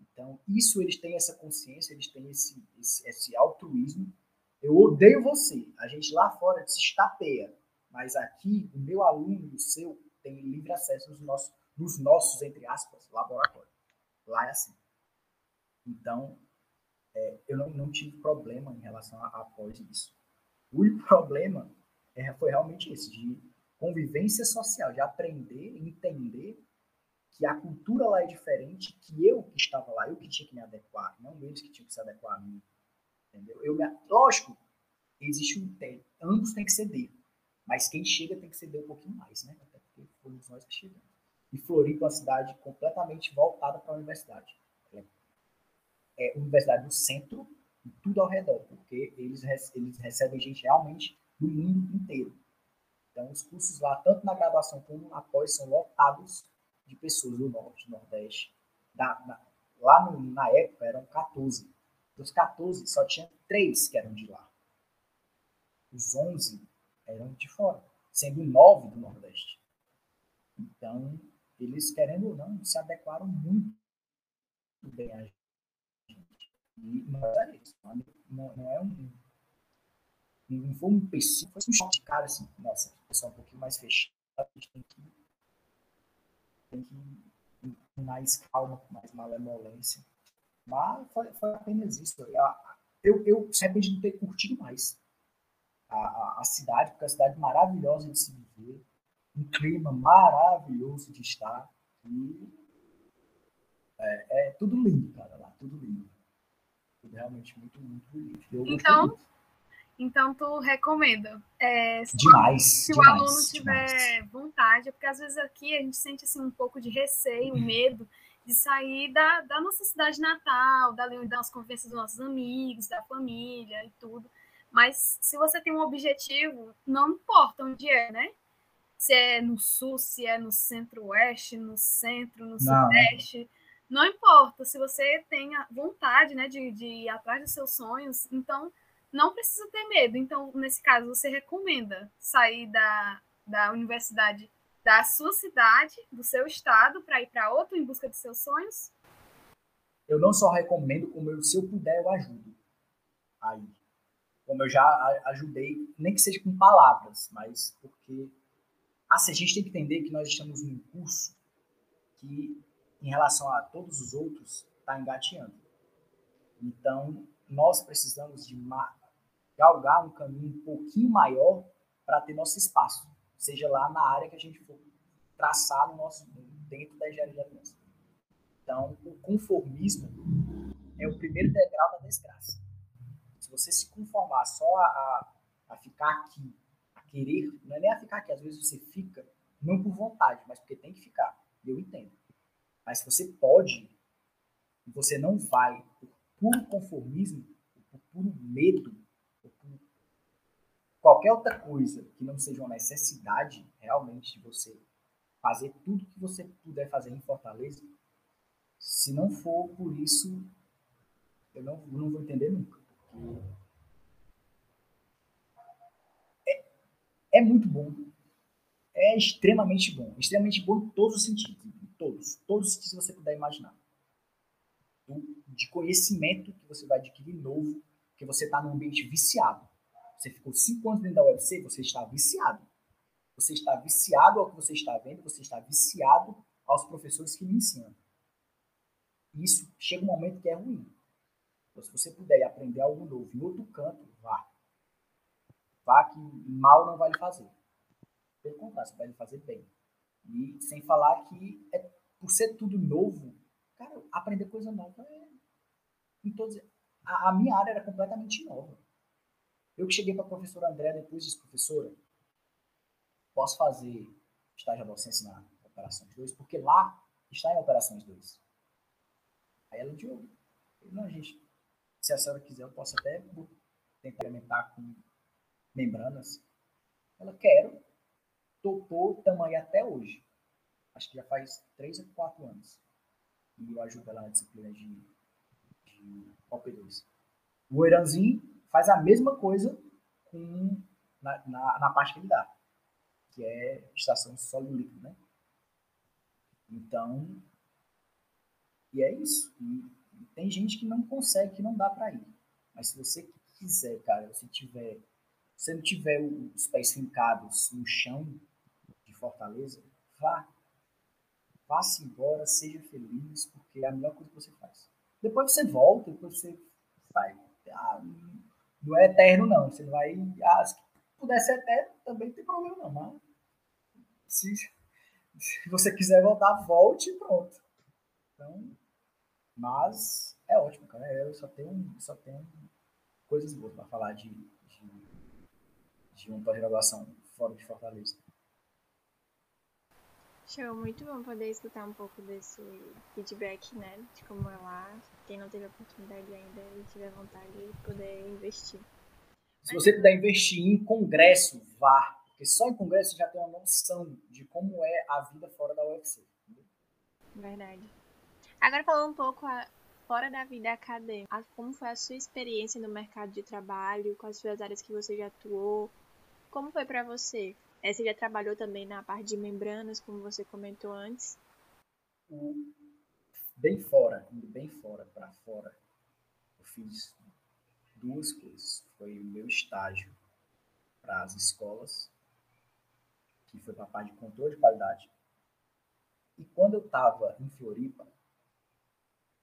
Então, isso eles têm essa consciência, eles têm esse, esse, esse altruísmo. Eu odeio você. A gente lá fora se estapeia. Mas aqui, o meu aluno e o seu tem livre acesso nos nossos, nos nossos entre aspas, laboratórios. Lá é assim. Então, é, eu não, não tive problema em relação a após isso. O problema é, foi realmente esse, de convivência social, de aprender, entender que a cultura lá é diferente, que eu que estava lá, eu que tinha que me adequar, não eles que tinham que se adequar a mim. Entendeu? Eu me, lógico, existe um tem, ambos têm que ceder, mas quem chega tem que ceder um pouquinho mais, né? Até porque fomos nós que chegamos. E Floripa é uma cidade completamente voltada para a universidade. É, é universidade do centro e tudo ao redor, porque eles, eles recebem gente realmente do mundo inteiro. Então, os cursos lá, tanto na graduação como na pós, são lotados de pessoas do Norte, Nordeste. Da, na, lá no, na época eram 14. Dos 14, só tinha 3 que eram de lá. Os 11 eram de fora, sendo 9 do Nordeste. Então, eles, querendo ou não, se adequaram muito bem a gente. E não é isso. Não, não é um não foi um empecilho, foi um choque de cara, assim, nossa, pessoal é um pouquinho mais fechado, a gente tem que, tem que ir com mais calma, com mais malemolência. Mas foi, foi apenas isso. Eu, eu se arrependi de ter curtido mais a, a, a, cidade, porque é uma cidade maravilhosa de se viver, um clima maravilhoso de estar, e é, é tudo lindo, cara, lá, tudo lindo. Realmente muito, muito bonito. Então, então, tu recomenda. É, se demais. Se demais, o aluno tiver demais. vontade, é porque às vezes aqui a gente sente assim, um pouco de receio, uhum. medo de sair da, da nossa cidade natal, da, das convivências dos nossos amigos, da família e tudo. Mas se você tem um objetivo, não importa onde é, né? Se é no sul, se é no centro-oeste, no centro, no não. sudeste. Não importa. Se você tem vontade né, de, de ir atrás dos seus sonhos, então não precisa ter medo. Então, nesse caso, você recomenda sair da, da universidade da sua cidade, do seu estado, para ir para outro em busca de seus sonhos? eu não só recomendo, como eu, se eu puder, eu ajudo. Aí. Como eu já ajudei, nem que seja com palavras, mas porque assim, a gente tem que entender que nós estamos num curso que, em relação a todos os outros, está engateando. Então, nós precisamos de galgar um caminho um pouquinho maior para ter nosso espaço, seja lá na área que a gente for traçar no nosso, dentro da engenharia de. Então, o conformismo é o primeiro degrau da desgraça. Se você se conformar só a, a ficar aqui, a querer, não é nem a ficar aqui, às vezes você fica, não por vontade, mas porque tem que ficar. Eu entendo. Mas se você pode, você não vai por puro conformismo, por puro medo, por qualquer outra coisa que não seja uma necessidade realmente de você fazer tudo que você puder fazer em Fortaleza, se não for por isso, eu não, eu não vou entender nunca. É, é muito bom. É extremamente bom. Extremamente bom em todos os sentidos. Todos. Todos que você puder imaginar. De conhecimento que você vai adquirir novo, que você está num ambiente viciado. Você ficou cinco anos dentro da UFC, você está viciado. Você está viciado ao que você está vendo, você está viciado aos professores que lhe ensinam isso chega um momento que é ruim. Então, se você puder aprender algo novo em outro canto, vá. Vá que mal não vai lhe fazer. Pelo contrário, você vai lhe fazer bem. E sem falar que é, por ser tudo novo, cara, aprender coisa nova é. Em todos, a, a minha área era completamente nova. Eu que cheguei para a professora André depois disse, professora, posso fazer estágio de docência na Operações 2, porque lá está em Operações 2. Aí ela, Diogo, não, gente, se a senhora quiser, eu posso até tentar alimentar com membranas. Ela, quero. Topou, tamanho até hoje. Acho que já faz três ou quatro anos. E eu ajudo ela na disciplina de, de OP2. O Eranzinho faz a mesma coisa com, na, na, na parte que ele dá, que é estação sólido líquido, né? Então, e é isso. E, e tem gente que não consegue, que não dá para ir. Mas se você quiser, cara, se tiver, se não tiver os pés fincados no chão Fortaleza, vá. Vá-se embora, seja feliz, porque é a melhor coisa que você faz. Depois você volta, depois você vai. Ah, não é eterno, não. Você vai. Ah, se puder ser eterno, também não tem problema, não. Mas se, se você quiser voltar, volte e pronto. Então, mas é ótimo, cara. Eu só tenho, só tenho coisas boas para falar de, de, de uma pós-graduação fora de Fortaleza. Show, muito bom poder escutar um pouco desse feedback, né? De como é lá. Quem não teve a oportunidade ainda e tiver vontade de poder investir. Se você puder investir em congresso, vá. Porque só em congresso você já tem uma noção de como é a vida fora da UFC. Verdade. Agora falando um pouco a, fora da vida acadêmica, como foi a sua experiência no mercado de trabalho, quais foram as áreas que você já atuou, como foi para você? É, você já trabalhou também na parte de membranas, como você comentou antes? Bem fora, bem fora, para fora, eu fiz duas coisas. Foi o meu estágio para as escolas, que foi para a parte de controle de qualidade. E quando eu estava em Floripa,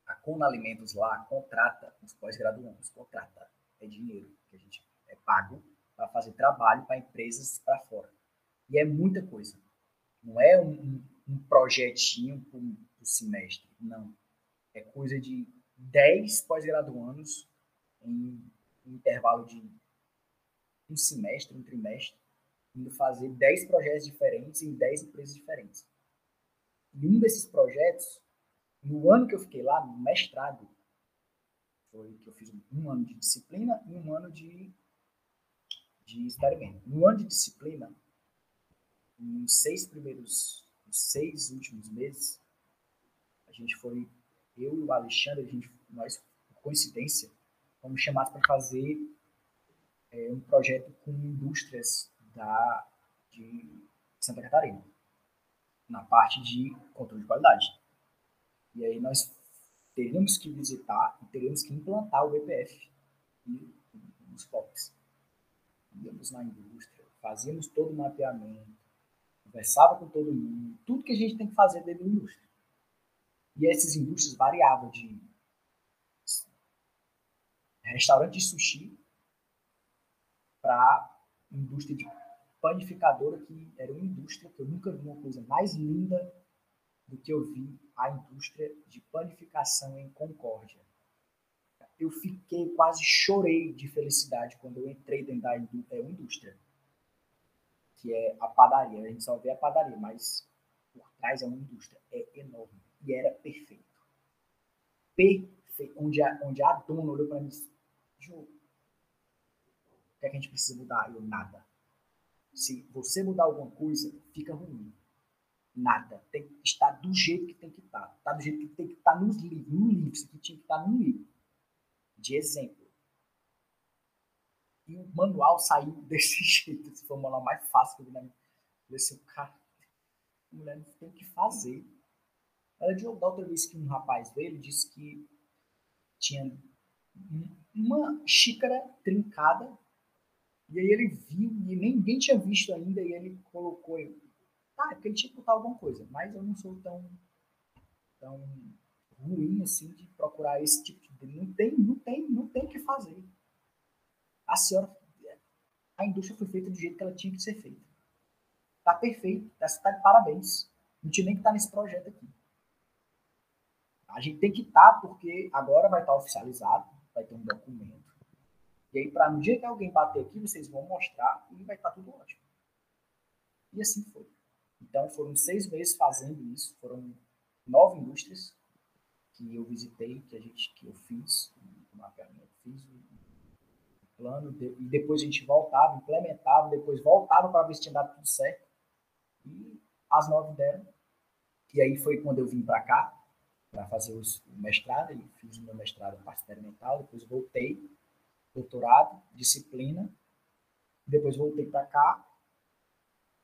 a Cona Alimentos lá contrata os pós-graduandos, contrata, é dinheiro que a gente é pago para fazer trabalho para empresas para fora. E é muita coisa. Não é um, um projetinho por, por semestre, não. É coisa de 10 pós-graduandos em um intervalo de um semestre, um trimestre, indo fazer 10 projetos diferentes em 10 empresas diferentes. E um desses projetos no ano que eu fiquei lá, no mestrado, foi que eu fiz um ano de disciplina e um ano de, de experimento. No ano de disciplina, nos seis primeiros, nos seis últimos meses, a gente foi, eu e o Alexandre, a gente, nós, por coincidência, fomos chamados para fazer é, um projeto com indústrias da, de Santa Catarina, na parte de controle de qualidade. E aí nós teríamos que visitar e teríamos que implantar o BPF e os POPs. Íamos na indústria, fazíamos todo o mapeamento, conversava com todo mundo, tudo que a gente tem que fazer dentro da indústria. E essas indústrias variavam de restaurante de sushi para indústria de panificadora, que era uma indústria que eu nunca vi uma coisa mais linda do que eu vi a indústria de panificação em Concórdia. Eu fiquei, quase chorei de felicidade quando eu entrei dentro da é indústria, que é a padaria. A gente só vê a padaria, mas por trás é uma indústria. É enorme. E era perfeito. Perfeito. Onde a, onde a dona olhou para mim e disse, Ju, o que, é que a gente precisa mudar? Eu, nada. Se você mudar alguma coisa, fica ruim. Nada. Tem que estar do jeito que tem que estar. Está do jeito que tem que estar nos livros. No livro. Isso aqui tinha que estar no livro. De exemplo. E o manual saiu desse jeito. Esse foi o manual mais fácil que eu vi na minha vida. Assim, cara, a mulher não tem o que fazer. Ela de outra vez que um rapaz veio, ele disse que tinha uma xícara trincada e aí ele viu e ninguém tinha visto ainda e ele colocou tá é porque ele tinha que botar alguma coisa mas eu não sou tão tão ruim assim de procurar esse tipo de não tem não tem não tem o que fazer a senhora a indústria foi feita do jeito que ela tinha que ser feita tá perfeito tá, tá de parabéns não tinha nem que estar tá nesse projeto aqui a gente tem que estar tá porque agora vai estar tá oficializado vai ter um documento e aí, para no dia que alguém bater aqui, vocês vão mostrar e vai estar tudo ótimo. E assim foi. Então, foram seis meses fazendo isso. Foram nove indústrias que eu visitei, que a gente, que eu fiz o mapeamento, fiz o plano, e depois a gente voltava, implementava, depois voltava para ver se tinha dado tudo certo. E as nove deram. E aí foi quando eu vim para cá, para fazer os, o mestrado, e fiz o meu mestrado em parte experimental, depois voltei doutorado, disciplina. Depois voltei para cá,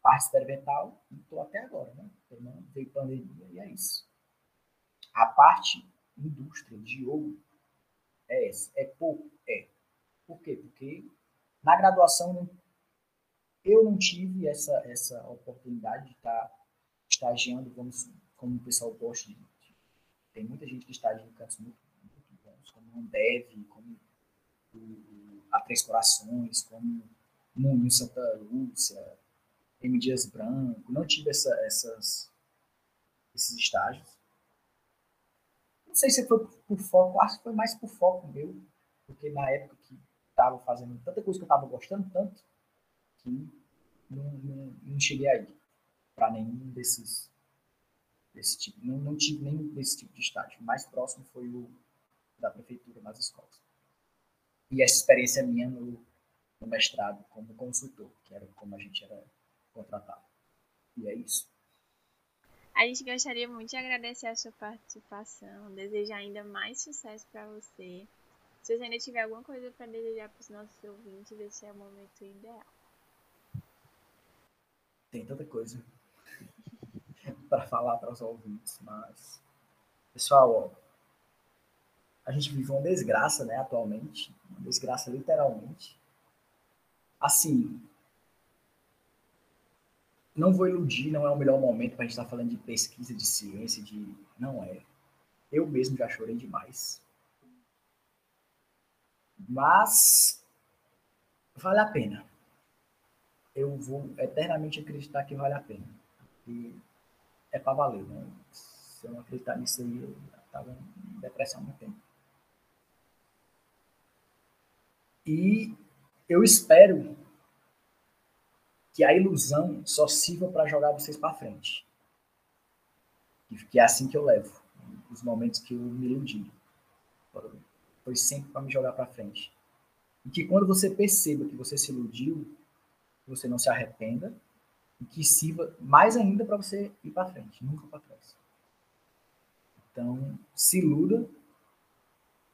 parte experimental, e estou até agora, né? Não veio pandemia e é isso. A parte indústria de ouro é essa. É pouco? É. Por quê? Porque na graduação eu não tive essa, essa oportunidade de estar tá estagiando, vamos, como o pessoal gosta de. Tem muita gente que estagia em cantos muito, muito bons, como o Ambev, como o, a Três Corações, como Moinho Santa Lúcia, M. Dias Branco, não tive essa, essas, esses estágios. Não sei se foi por foco, acho que foi mais por foco meu, porque na época que estava fazendo tanta coisa que eu estava gostando tanto, que não, não, não cheguei aí para nenhum desses desse tipo, não, não tive nenhum desse tipo de estágio. O mais próximo foi o da prefeitura nas escolas e essa experiência minha no, no mestrado como consultor, que era como a gente era contratado. E é isso. A gente gostaria muito de agradecer a sua participação, desejar ainda mais sucesso para você. Se você ainda tiver alguma coisa para desejar para os nossos ouvintes, esse é o momento ideal. Tem tanta coisa para falar para os ouvintes, mas pessoal, ó, a gente vive uma desgraça, né, atualmente, uma desgraça literalmente. Assim, não vou iludir, não é o melhor momento para a gente estar tá falando de pesquisa, de ciência, de não é. Eu mesmo já chorei demais. Mas vale a pena. Eu vou eternamente acreditar que vale a pena. E é para valer, né? Se eu não acreditar nisso aí, eu estava em depressão há muito tempo. E eu espero que a ilusão só sirva para jogar vocês para frente. Que é assim que eu levo. Os momentos que eu me iludi. Foi sempre para me jogar para frente. E que quando você perceba que você se iludiu, você não se arrependa e que sirva mais ainda para você ir para frente, nunca para trás. Então, se iluda,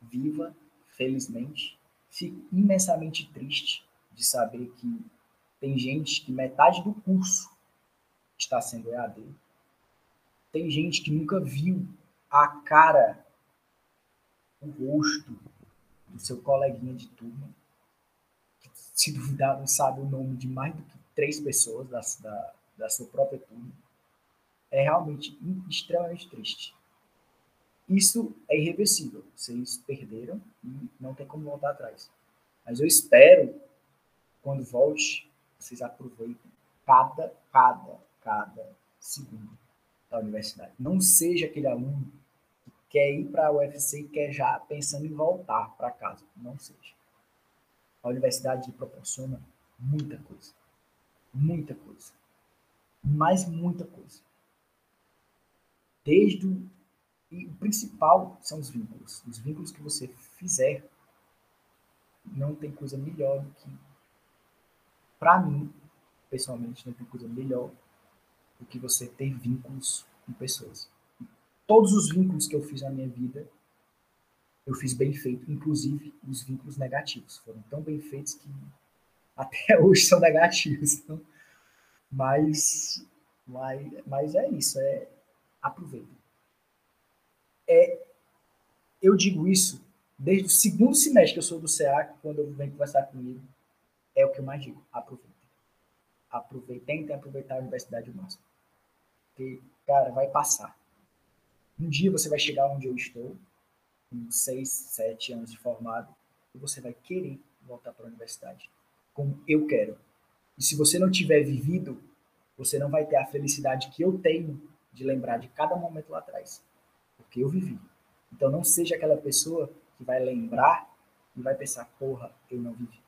viva felizmente fico imensamente triste de saber que tem gente que metade do curso está sendo EAD. Tem gente que nunca viu a cara o rosto do seu coleguinha de turma, que se duvidar não sabe o nome de mais do que três pessoas da, da, da sua própria turma, é realmente extremamente triste. Isso é irreversível. Vocês perderam e não tem como voltar atrás. Mas eu espero, quando volte, vocês aproveitem cada, cada, cada segundo da universidade. Não seja aquele aluno quer ir para a UFC e quer já pensando em voltar para casa. Não seja. A universidade proporciona muita coisa. Muita coisa. Mas muita coisa. Desde o e o principal são os vínculos. Os vínculos que você fizer, não tem coisa melhor do que. Para mim, pessoalmente, não tem coisa melhor do que você ter vínculos com pessoas. Todos os vínculos que eu fiz na minha vida, eu fiz bem feito, inclusive os vínculos negativos. Foram tão bem feitos que até hoje são negativos. Então, mas, mas, mas é isso, é aproveita é, eu digo isso desde o segundo semestre que eu sou do CA, quando eu venho conversar comigo, é o que eu mais digo. Aproveitem. Aproveitem, tentem aproveitar a universidade o máximo. Porque, cara, vai passar. Um dia você vai chegar onde eu estou, com seis, sete anos de formado, e você vai querer voltar para a universidade, como eu quero. E se você não tiver vivido, você não vai ter a felicidade que eu tenho de lembrar de cada momento lá atrás porque eu vivi. Então não seja aquela pessoa que vai lembrar e vai pensar, porra, eu não vivi.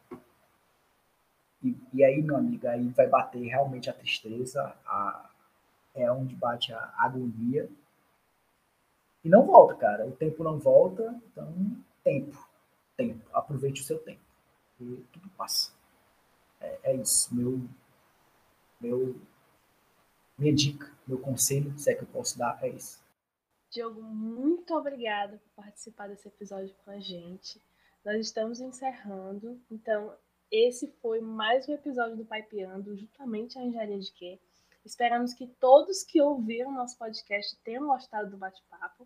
E, e aí, meu amigo, aí vai bater realmente a tristeza, a, é onde bate a agonia. E não volta, cara. O tempo não volta, então tempo. Tempo. Aproveite o seu tempo. E tudo passa. É, é isso. Meu, meu, minha dica, meu conselho, se é que eu posso dar, é isso. Diogo, muito obrigada por participar desse episódio com a gente. Nós estamos encerrando, então esse foi mais um episódio do Pipeando, justamente a engenharia de quê? Esperamos que todos que ouviram nosso podcast tenham gostado do bate-papo